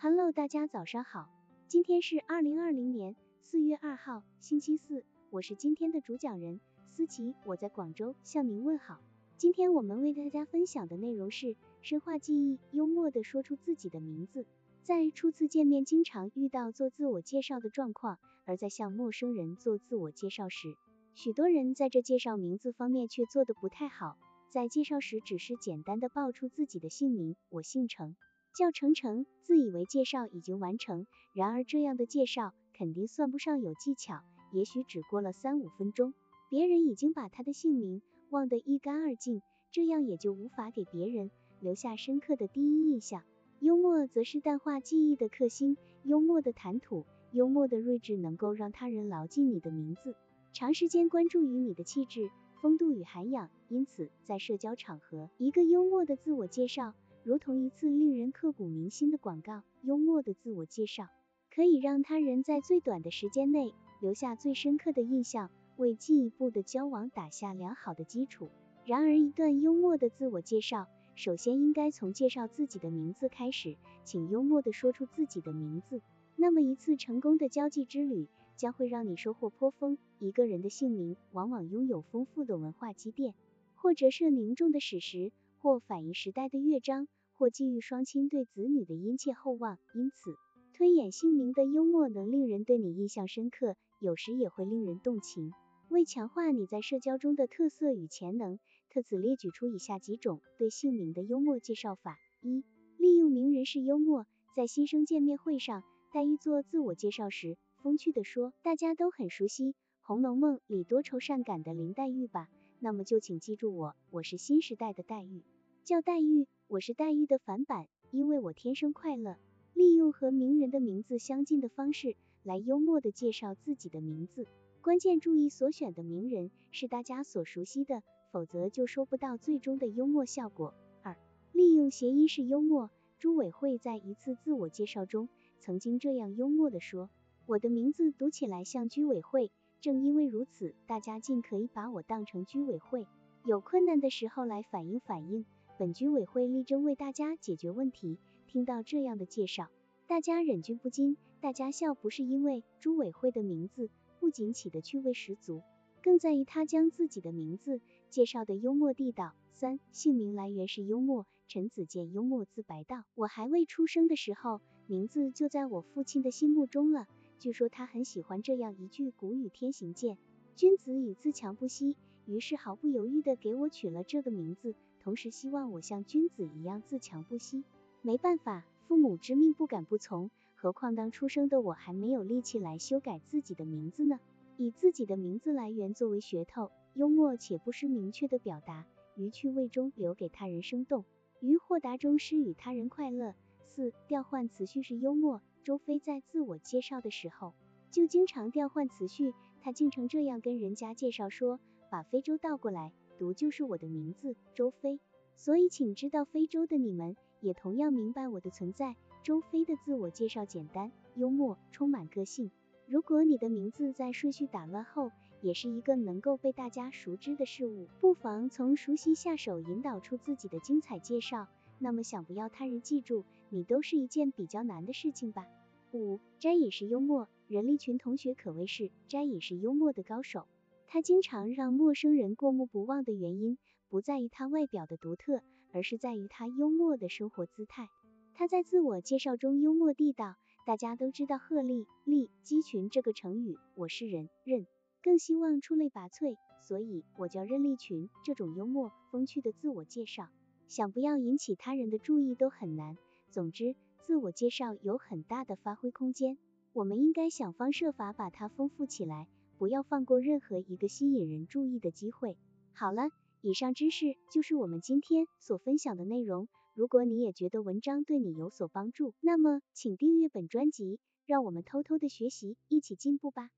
Hello，大家早上好，今天是二零二零年四月二号，星期四，我是今天的主讲人思琪，我在广州向您问好。今天我们为大家分享的内容是深化记忆，幽默的说出自己的名字。在初次见面，经常遇到做自我介绍的状况，而在向陌生人做自我介绍时，许多人在这介绍名字方面却做得不太好。在介绍时，只是简单的报出自己的姓名，我姓程，叫程程，自以为介绍已经完成。然而这样的介绍肯定算不上有技巧，也许只过了三五分钟，别人已经把他的姓名忘得一干二净，这样也就无法给别人留下深刻的第一印象。幽默则是淡化记忆的克星，幽默的谈吐，幽默的睿智，能够让他人牢记你的名字，长时间关注于你的气质。风度与涵养，因此在社交场合，一个幽默的自我介绍，如同一次令人刻骨铭心的广告。幽默的自我介绍可以让他人在最短的时间内留下最深刻的印象，为进一步的交往打下良好的基础。然而，一段幽默的自我介绍，首先应该从介绍自己的名字开始，请幽默的说出自己的名字。那么，一次成功的交际之旅。将会让你收获颇丰。一个人的姓名往往拥有丰富的文化积淀，或折射凝重的史实，或反映时代的乐章，或寄予双亲对子女的殷切厚望。因此，推演姓名的幽默能令人对你印象深刻，有时也会令人动情。为强化你在社交中的特色与潜能，特此列举出以下几种对姓名的幽默介绍法：一、利用名人式幽默，在新生见面会上，黛玉做自我介绍时。风趣的说，大家都很熟悉《红楼梦》里多愁善感的林黛玉吧？那么就请记住我，我是新时代的黛玉，叫黛玉，我是黛玉的反版，因为我天生快乐。利用和名人的名字相近的方式来幽默的介绍自己的名字，关键注意所选的名人是大家所熟悉的，否则就收不到最终的幽默效果。二、利用谐音式幽默，朱伟慧在一次自我介绍中曾经这样幽默的说。我的名字读起来像居委会，正因为如此，大家尽可以把我当成居委会，有困难的时候来反映反映，本居委会力争为大家解决问题。听到这样的介绍，大家忍俊不禁，大家笑不是因为朱委会的名字不仅起得趣味十足，更在于他将自己的名字介绍的幽默地道。三，姓名来源是幽默。陈子健幽默自白道：我还未出生的时候，名字就在我父亲的心目中了。据说他很喜欢这样一句古语天行健，君子以自强不息，于是毫不犹豫的给我取了这个名字，同时希望我像君子一样自强不息。没办法，父母之命不敢不从，何况当出生的我还没有力气来修改自己的名字呢？以自己的名字来源作为噱头，幽默且不失明确的表达，于趣味中留给他人生动，于豁达中施与他人快乐。四、调换词序是幽默。周飞在自我介绍的时候，就经常调换词序，他竟成这样跟人家介绍说，把非洲倒过来读就是我的名字周飞。所以请知道非洲的你们，也同样明白我的存在。周飞的自我介绍简单、幽默，充满个性。如果你的名字在顺序打乱后，也是一个能够被大家熟知的事物，不妨从熟悉下手，引导出自己的精彩介绍。那么想不要他人记住你，都是一件比较难的事情吧。五摘也是幽默，任立群同学可谓是摘也是幽默的高手。他经常让陌生人过目不忘的原因，不在于他外表的独特，而是在于他幽默的生活姿态。他在自我介绍中幽默地道，大家都知道鹤立立鸡群这个成语，我是人任，更希望出类拔萃，所以我叫任立群。这种幽默风趣的自我介绍，想不要引起他人的注意都很难。总之。自我介绍有很大的发挥空间，我们应该想方设法把它丰富起来，不要放过任何一个吸引人注意的机会。好了，以上知识就是我们今天所分享的内容。如果你也觉得文章对你有所帮助，那么请订阅本专辑，让我们偷偷的学习，一起进步吧。